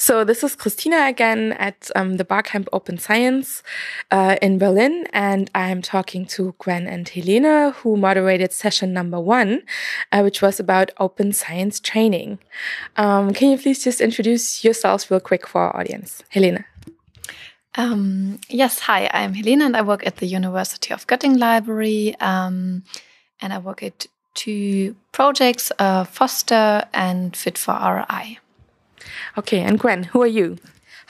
So this is Christina again at um, the Barcamp Open Science uh, in Berlin, and I'm talking to Gwen and Helena, who moderated session number one, uh, which was about open science training. Um, can you please just introduce yourselves real quick for our audience, Helena? Um, yes, hi, I'm Helena and I work at the University of Göttingen Library, um, and I work at two projects, uh, Foster and Fit for RI. Okay, and Gwen, who are you?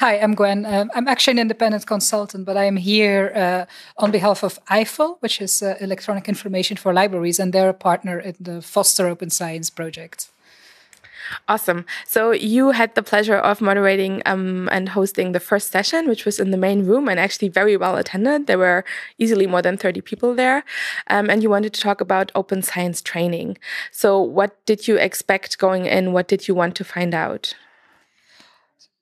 Hi, I'm Gwen. Um, I'm actually an independent consultant, but I am here uh, on behalf of EIFL, which is uh, Electronic Information for Libraries, and they're a partner in the Foster Open Science project. Awesome. So you had the pleasure of moderating um, and hosting the first session, which was in the main room and actually very well attended. There were easily more than 30 people there. Um, and you wanted to talk about open science training. So what did you expect going in? What did you want to find out?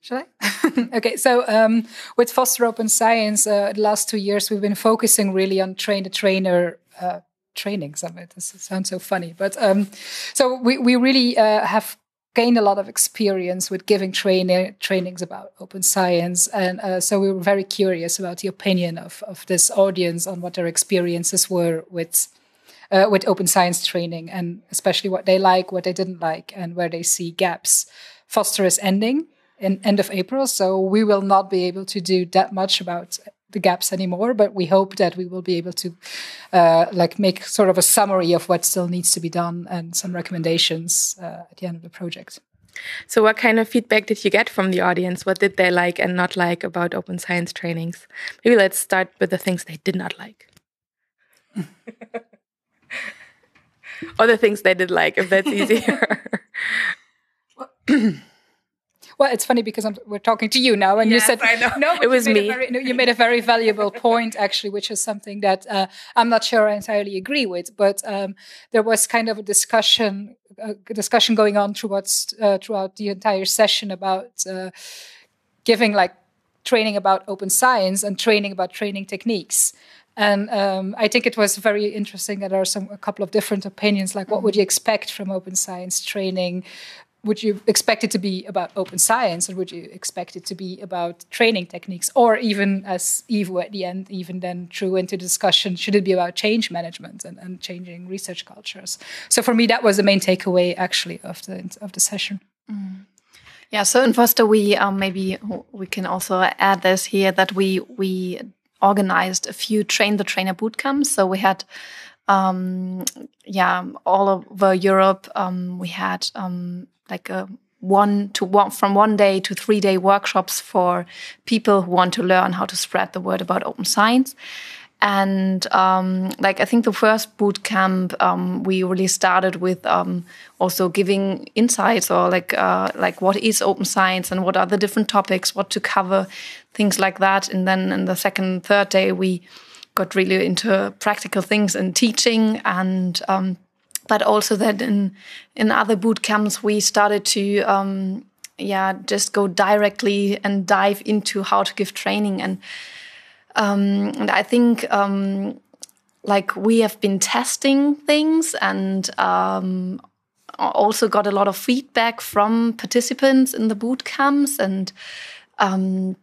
Should I? okay, so um, with Foster Open Science, uh, the last two years we've been focusing really on train the trainer uh, trainings. I mean, this sounds so funny, but um, so we we really uh, have gained a lot of experience with giving trainer trainings about open science, and uh, so we were very curious about the opinion of of this audience on what their experiences were with. Uh, with open science training, and especially what they like, what they didn't like, and where they see gaps. Foster is ending, in end of April. So we will not be able to do that much about the gaps anymore, but we hope that we will be able to uh, like make sort of a summary of what still needs to be done and some recommendations uh, at the end of the project. So, what kind of feedback did you get from the audience? What did they like and not like about open science trainings? Maybe let's start with the things they did not like. or the things they did like, if that's easier. Well, it's funny because I'm, we're talking to you now, and yes, you said no. It was me. Very, no, you made a very valuable point, actually, which is something that uh, I'm not sure I entirely agree with. But um, there was kind of a discussion, a discussion going on throughout uh, throughout the entire session about uh, giving like training about open science and training about training techniques. And um, I think it was very interesting that there are some a couple of different opinions. Like, what would you expect from open science training? Would you expect it to be about open science or would you expect it to be about training techniques or even as Ivo at the end even then drew into discussion should it be about change management and, and changing research cultures? So for me that was the main takeaway actually of the of the session. Mm. yeah so in foster we um, maybe we can also add this here that we we organized a few train the trainer boot camps. So we had um, yeah, all over Europe, um, we had um, like a one to one from one day to three day workshops for people who want to learn how to spread the word about open science. And um, like I think the first boot camp, um, we really started with um, also giving insights or like uh, like what is open science and what are the different topics, what to cover, things like that. And then in the second, third day, we got really into practical things and teaching and um, but also that in in other boot camps we started to um, yeah just go directly and dive into how to give training. And um, and I think um, like we have been testing things and um, also got a lot of feedback from participants in the boot camps and um,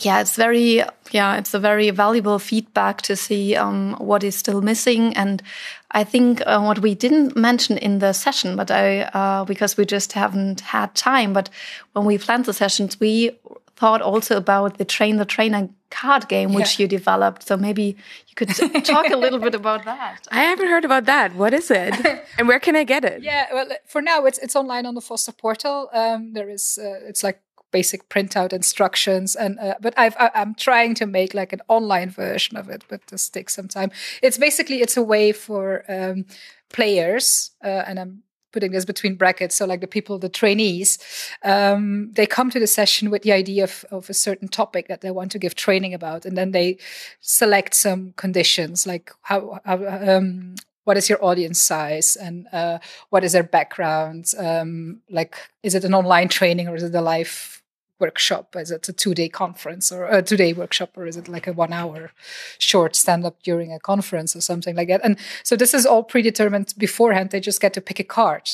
yeah, it's very yeah, it's a very valuable feedback to see um, what is still missing. And I think uh, what we didn't mention in the session, but I uh, because we just haven't had time. But when we planned the sessions, we thought also about the train the trainer card game which yeah. you developed. So maybe you could talk a little bit about that. I haven't heard about that. What is it, and where can I get it? Yeah, well, for now it's it's online on the Foster portal. Um, there is uh, it's like basic printout instructions and uh, but I've, I, am trying to make like an online version of it but this takes some time it's basically it's a way for um, players uh, and i'm putting this between brackets so like the people the trainees um, they come to the session with the idea of, of a certain topic that they want to give training about and then they select some conditions like how, how um, what is your audience size and uh, what is their background um, like is it an online training or is it a live workshop? Is it a two day conference or a two day workshop, or is it like a one hour short stand up during a conference or something like that? And so this is all predetermined beforehand. They just get to pick a card.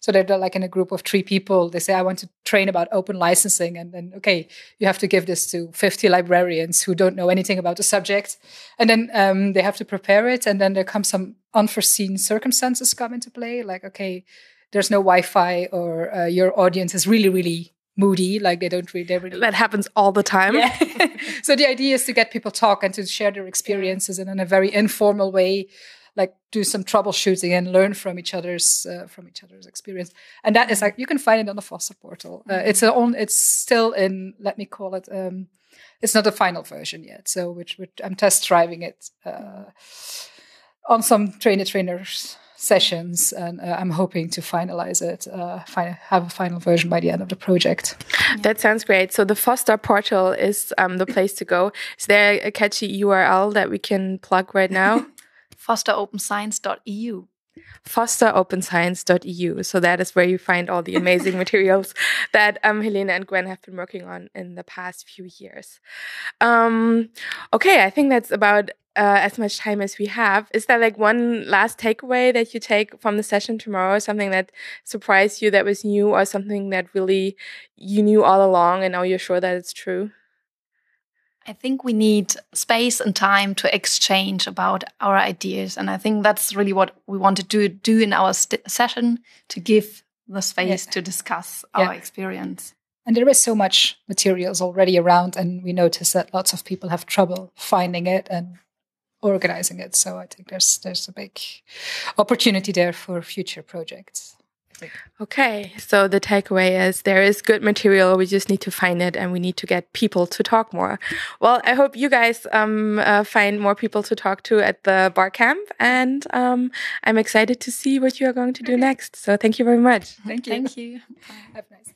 So they're like in a group of three people. They say, I want to train about open licensing. And then, okay, you have to give this to 50 librarians who don't know anything about the subject. And then um, they have to prepare it. And then there come some unforeseen circumstances come into play. Like, okay, there's no Wi-Fi or uh, your audience is really, really moody. Like they don't really, they really. That happens all the time. Yeah. so the idea is to get people talk and to share their experiences and in a very informal way like do some troubleshooting and learn from each other's uh, from each other's experience and that is like you can find it on the foster portal uh, mm-hmm. it's a on it's still in let me call it um, it's not a final version yet so which, which i'm test driving it uh, on some trainer trainers sessions and uh, i'm hoping to finalize it uh, have a final version by the end of the project that sounds great so the foster portal is um, the place to go is there a catchy url that we can plug right now fosteropenscience.eu. fosteropenscience.eu. So that is where you find all the amazing materials that um, Helena and Gwen have been working on in the past few years. Um, okay, I think that's about uh, as much time as we have. Is there like one last takeaway that you take from the session tomorrow? Something that surprised you that was new, or something that really you knew all along and now you're sure that it's true? I think we need space and time to exchange about our ideas. And I think that's really what we want to do, do in our session to give the space yeah. to discuss yeah. our experience. And there is so much materials already around, and we notice that lots of people have trouble finding it and organizing it. So I think there's there's a big opportunity there for future projects. Okay, so the takeaway is there is good material. We just need to find it, and we need to get people to talk more. Well, I hope you guys um, uh, find more people to talk to at the bar camp, and um, I'm excited to see what you are going to do next. So, thank you very much. Thank you. Thank you. Have a nice.